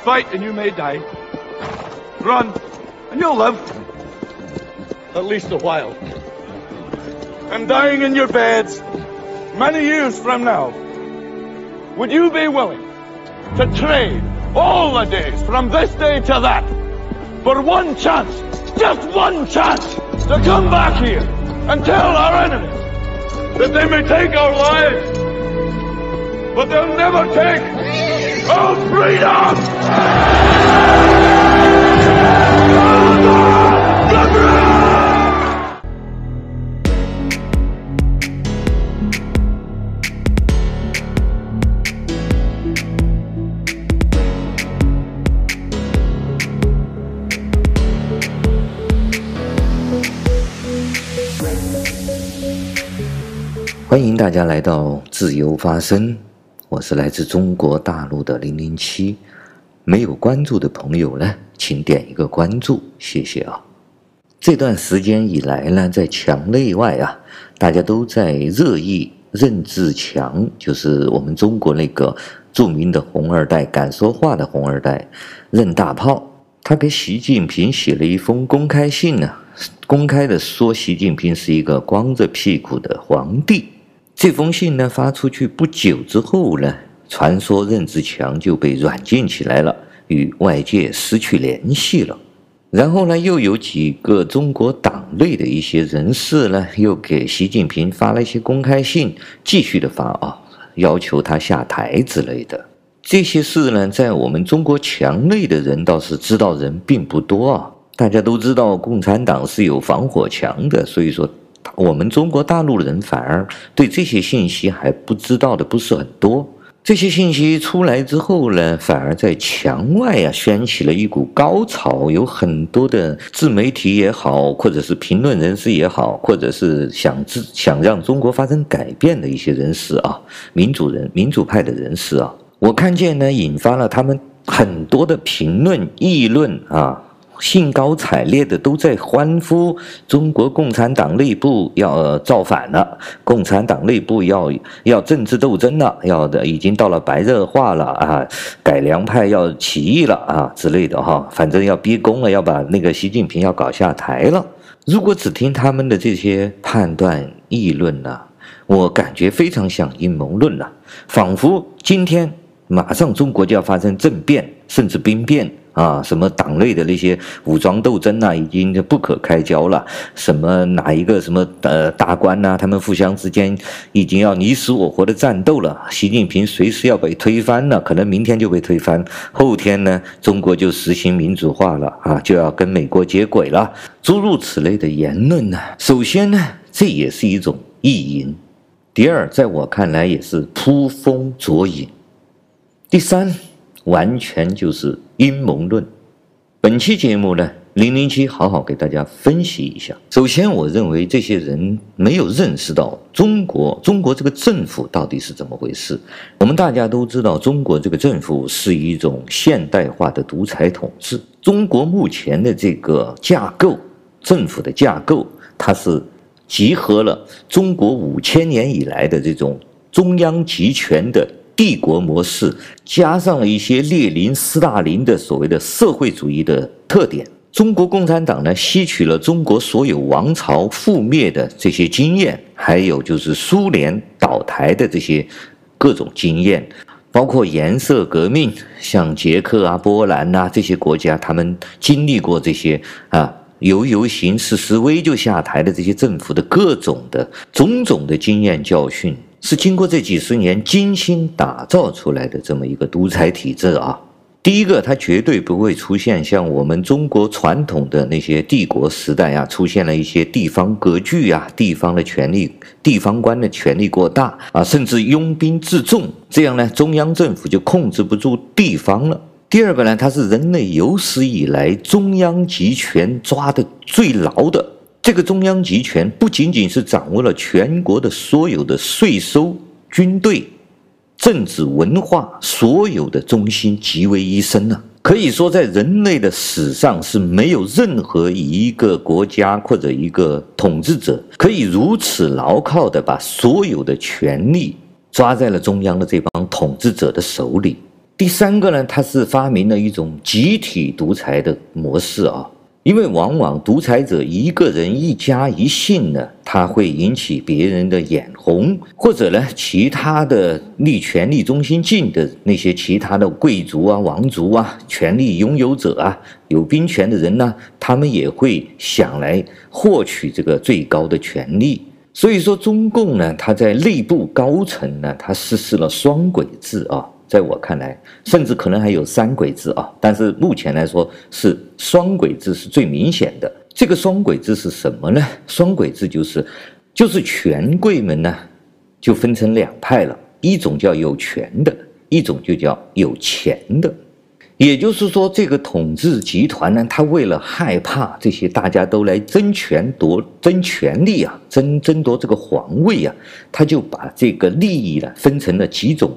fight and you may die. Run and you'll live. At least a while. And dying in your beds many years from now, would you be willing to trade all the days from this day to that for one chance, just one chance, to come back here and tell our enemies that they may take our lives, but they'll never take our freedom! 欢迎大家来到自由发声，我是来自中国大陆的零零七。没有关注的朋友呢，请点一个关注，谢谢啊。这段时间以来呢，在墙内外啊，大家都在热议任志强，就是我们中国那个著名的红二代，敢说话的红二代，任大炮。他给习近平写了一封公开信呢，公开的说习近平是一个光着屁股的皇帝。这封信呢发出去不久之后呢，传说任志强就被软禁起来了，与外界失去联系了。然后呢，又有几个中国党内的一些人士呢，又给习近平发了一些公开信，继续的发啊，要求他下台之类的。这些事呢，在我们中国墙内的人倒是知道人并不多啊。大家都知道共产党是有防火墙的，所以说。我们中国大陆人反而对这些信息还不知道的不是很多。这些信息出来之后呢，反而在墙外啊掀起了一股高潮。有很多的自媒体也好，或者是评论人士也好，或者是想自想让中国发生改变的一些人士啊，民主人、民主派的人士啊，我看见呢，引发了他们很多的评论、议论啊。兴高采烈的都在欢呼，中国共产党内部要造反了，共产党内部要要政治斗争了，要的已经到了白热化了啊，改良派要起义了啊之类的哈，反正要逼宫了，要把那个习近平要搞下台了。如果只听他们的这些判断议论呢，我感觉非常像阴谋论了，仿佛今天马上中国就要发生政变，甚至兵变。啊，什么党内的那些武装斗争啊，已经不可开交了。什么哪一个什么呃大官呐、他们互相之间已经要你死我活的战斗了。习近平随时要被推翻了，可能明天就被推翻，后天呢，中国就实行民主化了啊，就要跟美国接轨了。诸如此类的言论呢，首先呢，这也是一种意淫；第二，在我看来也是捕风捉影；第三。完全就是阴谋论。本期节目呢，零零七好好给大家分析一下。首先，我认为这些人没有认识到中国，中国这个政府到底是怎么回事。我们大家都知道，中国这个政府是一种现代化的独裁统治。中国目前的这个架构，政府的架构，它是集合了中国五千年以来的这种中央集权的。帝国模式加上了一些列宁、斯大林的所谓的社会主义的特点。中国共产党呢，吸取了中国所有王朝覆灭的这些经验，还有就是苏联倒台的这些各种经验，包括颜色革命，像捷克啊、波兰啊这些国家，他们经历过这些啊，游游行、示示威就下台的这些政府的各种的种种的经验教训。是经过这几十年精心打造出来的这么一个独裁体制啊！第一个，它绝对不会出现像我们中国传统的那些帝国时代啊，出现了一些地方割据啊，地方的权力、地方官的权力过大啊，甚至拥兵自重，这样呢，中央政府就控制不住地方了。第二个呢，它是人类有史以来中央集权抓的最牢的。这个中央集权不仅仅是掌握了全国的所有的税收、军队、政治、文化所有的中心，集为一身呢。可以说，在人类的史上是没有任何一个国家或者一个统治者可以如此牢靠地把所有的权力抓在了中央的这帮统治者的手里。第三个呢，他是发明了一种集体独裁的模式啊。因为往往独裁者一个人一家一姓呢，他会引起别人的眼红，或者呢，其他的离权力中心近的那些其他的贵族啊、王族啊、权力拥有者啊、有兵权的人呢，他们也会想来获取这个最高的权力。所以说，中共呢，他在内部高层呢，他实施了双轨制啊。在我看来，甚至可能还有三轨制啊，但是目前来说是双轨制是最明显的。这个双轨制是什么呢？双轨制就是，就是权贵们呢，就分成两派了，一种叫有权的，一种就叫有钱的。也就是说，这个统治集团呢，他为了害怕这些大家都来争权夺争权力啊，争争夺这个皇位啊，他就把这个利益呢分成了几种。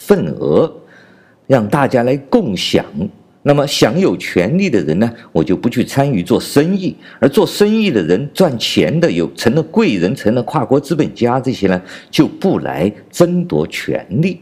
份额，让大家来共享。那么享有权利的人呢，我就不去参与做生意；而做生意的人赚钱的，有成了贵人，成了跨国资本家，这些呢就不来争夺权利。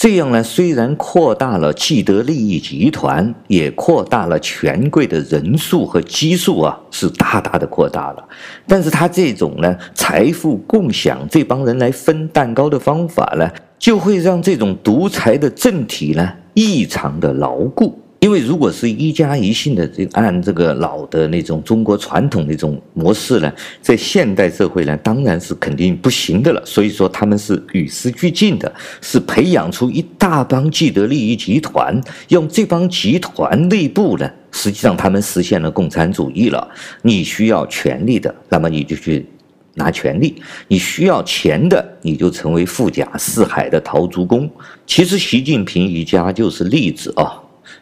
这样呢，虽然扩大了既得利益集团，也扩大了权贵的人数和基数啊，是大大的扩大了。但是他这种呢，财富共享，这帮人来分蛋糕的方法呢，就会让这种独裁的政体呢异常的牢固，因为如果是一家一姓的这按这个老的那种中国传统那种模式呢，在现代社会呢当然是肯定不行的了。所以说他们是与时俱进的，是培养出一大帮既得利益集团，用这帮集团内部呢，实际上他们实现了共产主义了。你需要权力的，那么你就去。拿权力，你需要钱的，你就成为富甲四海的陶朱公。其实习近平一家就是例子啊。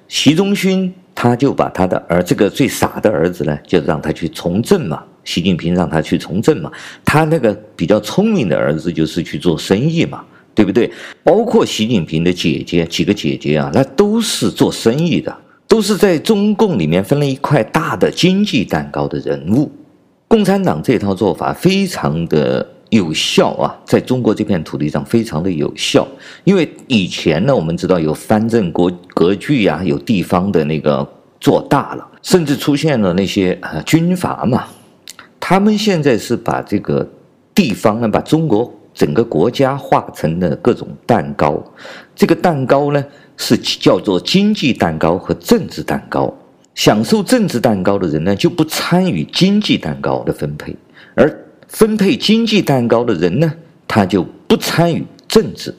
习仲勋他就把他的儿这个最傻的儿子呢，就让他去从政嘛。习近平让他去从政嘛，他那个比较聪明的儿子就是去做生意嘛，对不对？包括习近平的姐姐几个姐姐啊，那都是做生意的，都是在中共里面分了一块大的经济蛋糕的人物。共产党这套做法非常的有效啊，在中国这片土地上非常的有效。因为以前呢，我们知道有藩镇国割据呀，有地方的那个做大了，甚至出现了那些啊军阀嘛。他们现在是把这个地方呢，把中国整个国家划成了各种蛋糕。这个蛋糕呢，是叫做经济蛋糕和政治蛋糕。享受政治蛋糕的人呢，就不参与经济蛋糕的分配；而分配经济蛋糕的人呢，他就不参与政治。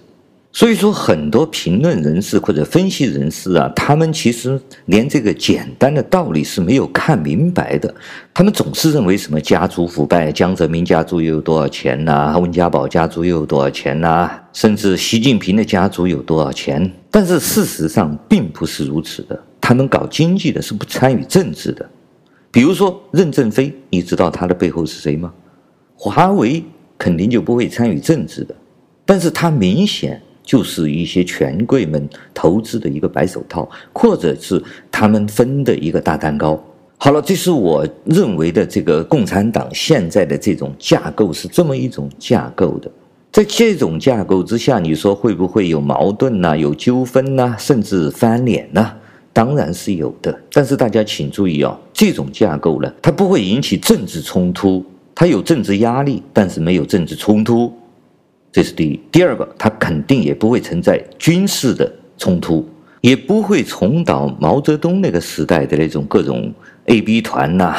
所以说，很多评论人士或者分析人士啊，他们其实连这个简单的道理是没有看明白的。他们总是认为什么家族腐败，江泽民家族又有多少钱呐、温家宝家族又有多少钱呐、甚至习近平的家族有多少钱？但是事实上并不是如此的。他们搞经济的是不参与政治的，比如说任正非，你知道他的背后是谁吗？华为肯定就不会参与政治的，但是它明显就是一些权贵们投资的一个白手套，或者是他们分的一个大蛋糕。好了，这是我认为的这个共产党现在的这种架构是这么一种架构的，在这种架构之下，你说会不会有矛盾呐、有纠纷呐，甚至翻脸呐？当然是有的，但是大家请注意哦，这种架构呢，它不会引起政治冲突，它有政治压力，但是没有政治冲突，这是第一。第二个，它肯定也不会存在军事的冲突，也不会重蹈毛泽东那个时代的那种各种 A B 团呐、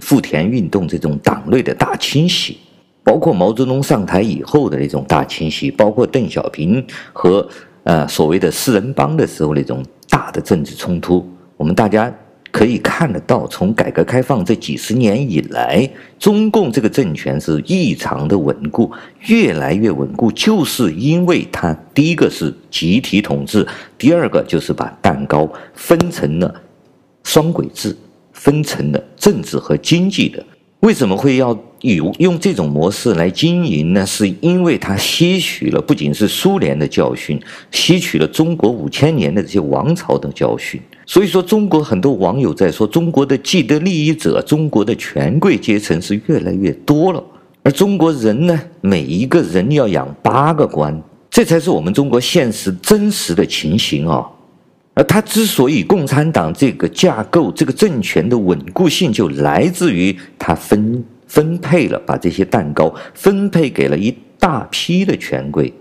富田运动这种党内的大清洗，包括毛泽东上台以后的那种大清洗，包括邓小平和呃所谓的四人帮的时候那种。大的政治冲突，我们大家可以看得到，从改革开放这几十年以来，中共这个政权是异常的稳固，越来越稳固，就是因为它第一个是集体统治，第二个就是把蛋糕分成了双轨制，分成了政治和经济的。为什么会要有用这种模式来经营呢？是因为它吸取了不仅是苏联的教训，吸取了中国五千年的这些王朝的教训。所以说，中国很多网友在说，中国的既得利益者，中国的权贵阶层是越来越多了，而中国人呢，每一个人要养八个官，这才是我们中国现实真实的情形啊！而他之所以共产党这个架构、这个政权的稳固性，就来自于他分分配了，把这些蛋糕分配给了一大批的权贵，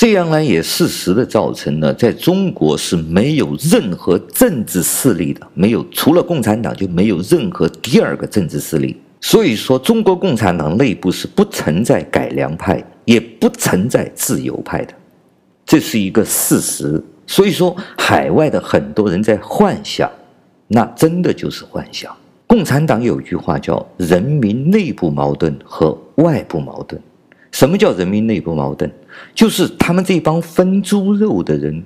这样呢，也事实的造成了在中国是没有任何政治势力的，没有除了共产党就没有任何第二个政治势力。所以说，中国共产党内部是不存在改良派，也不存在自由派的，这是一个事实。所以说，海外的很多人在幻想，那真的就是幻想。共产党有句话叫“人民内部矛盾和外部矛盾”。什么叫人民内部矛盾？就是他们这帮分猪肉的人。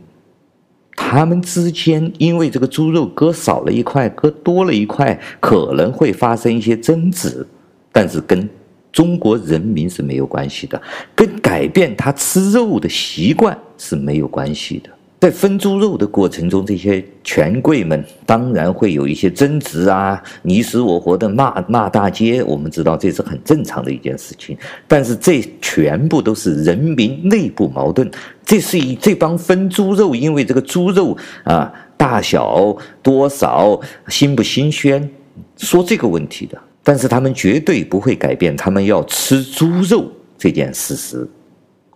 他们之间因为这个猪肉割少了一块，割多了一块，可能会发生一些争执，但是跟中国人民是没有关系的，跟改变他吃肉的习惯是没有关系的。在分猪肉的过程中，这些权贵们当然会有一些争执啊，你死我活的骂骂大街。我们知道这是很正常的一件事情，但是这全部都是人民内部矛盾。这是以这帮分猪肉，因为这个猪肉啊大小多少新不新鲜，说这个问题的。但是他们绝对不会改变他们要吃猪肉这件事实。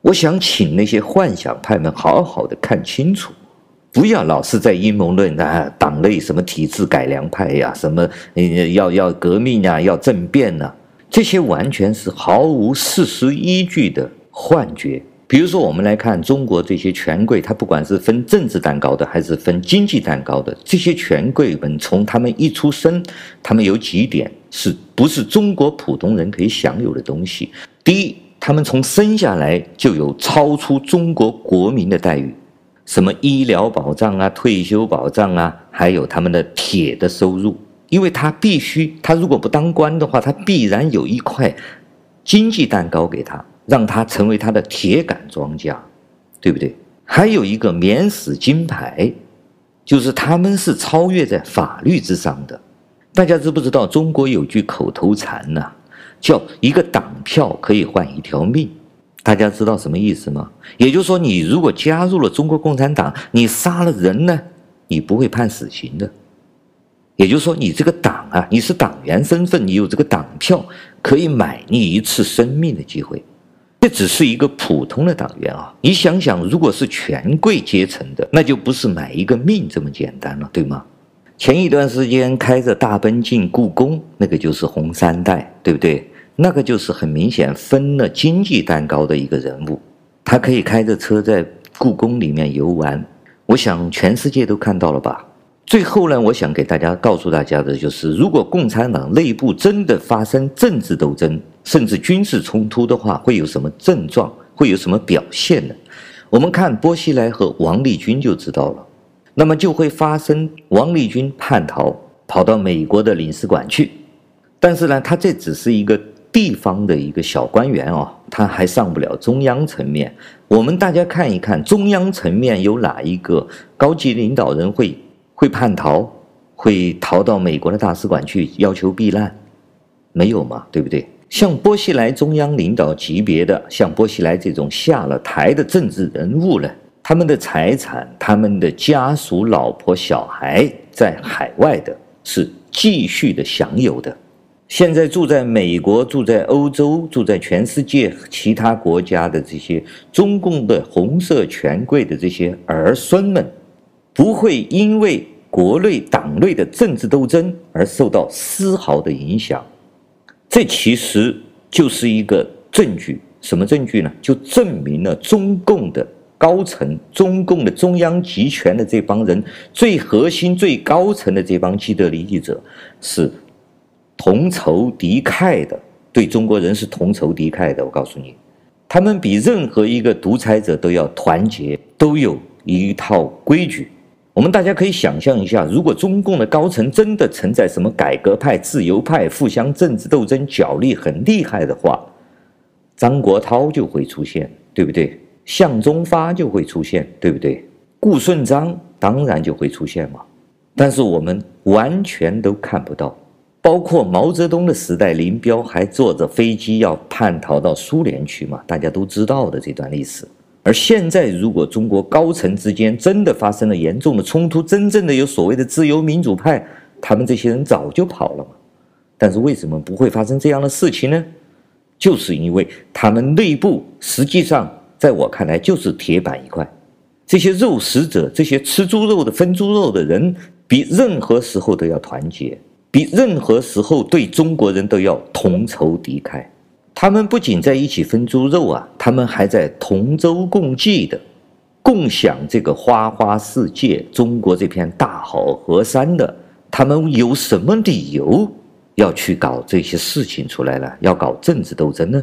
我想请那些幻想派们好好的看清楚，不要老是在阴谋论啊，党内什么体制改良派呀、什么要要革命啊，要政变啊，这些完全是毫无事实依据的幻觉。比如说，我们来看中国这些权贵，他不管是分政治蛋糕的，还是分经济蛋糕的，这些权贵们从他们一出生，他们有几点是不是中国普通人可以享有的东西？第一。他们从生下来就有超出中国国民的待遇，什么医疗保障啊、退休保障啊，还有他们的铁的收入，因为他必须，他如果不当官的话，他必然有一块经济蛋糕给他，让他成为他的铁杆庄稼，对不对？还有一个免死金牌，就是他们是超越在法律之上的。大家知不知道中国有句口头禅呢、叫一个党票可以换一条命，大家知道什么意思吗？也就是说，你如果加入了中国共产党，你杀了人呢，你不会判死刑的。也就是说，你这个党啊，你是党员身份，你有这个党票，可以买你一次生命的机会。这只是一个普通的党员啊，你想想，如果是权贵阶层的，那就不是买一个命这么简单了，对吗？前一段时间开着大奔进故宫，那个就是红三代，对不对？那个就是很明显分了经济蛋糕的一个人物，他可以开着车在故宫里面游玩，我想全世界都看到了吧。最后呢，我想给大家告诉大家的就是，如果共产党内部真的发生政治斗争，甚至军事冲突的话，会有什么症状？会有什么表现呢？我们看薄熙来和王立军就知道了。那么就会发生王立军叛逃，跑到美国的领事馆去。但是呢，他这只是一个地方的一个小官员哦，他还上不了中央层面。我们大家看一看，中央层面有哪一个高级领导人会会叛逃，会逃到美国的大使馆去要求避难？没有嘛，对不对？像薄熙来中央领导级别的，像薄熙来这种下了台的政治人物呢？他们的财产、他们的家属、老婆、小孩在海外的，是继续的享有的。现在住在美国、住在欧洲、住在全世界其他国家的这些中共的红色权贵的这些儿孙们，不会因为国内党内的政治斗争而受到丝毫的影响。这其实就是一个证据，什么证据呢？就证明了中共的。高层中共的中央集权的这帮人，最核心、最高层的这帮既得利益者，是同仇敌忾的，对中国人是同仇敌忾的。我告诉你，他们比任何一个独裁者都要团结，都有一套规矩。我们大家可以想象一下，如果中共的高层真的存在什么改革派、自由派互相政治斗争、角力很厉害的话，张国焘就会出现，对不对？向忠发就会出现，对不对？顾顺章当然就会出现嘛。但是我们完全都看不到，包括毛泽东的时代，林彪还坐着飞机要叛逃到苏联去嘛？大家都知道的这段历史。而现在，如果中国高层之间真的发生了严重的冲突，真正的有所谓的自由民主派，他们这些人早就跑了嘛。但是为什么不会发生这样的事情呢？就是因为他们内部实际上，在我看来就是铁板一块。这些肉食者，这些吃猪肉的、分猪肉的人，比任何时候都要团结，比任何时候对中国人都要同仇敌忾。他们不仅在一起分猪肉啊，他们还在同舟共济的，共享这个花花世界、中国这片大好河山的。他们有什么理由要去搞这些事情出来了？要搞政治斗争呢？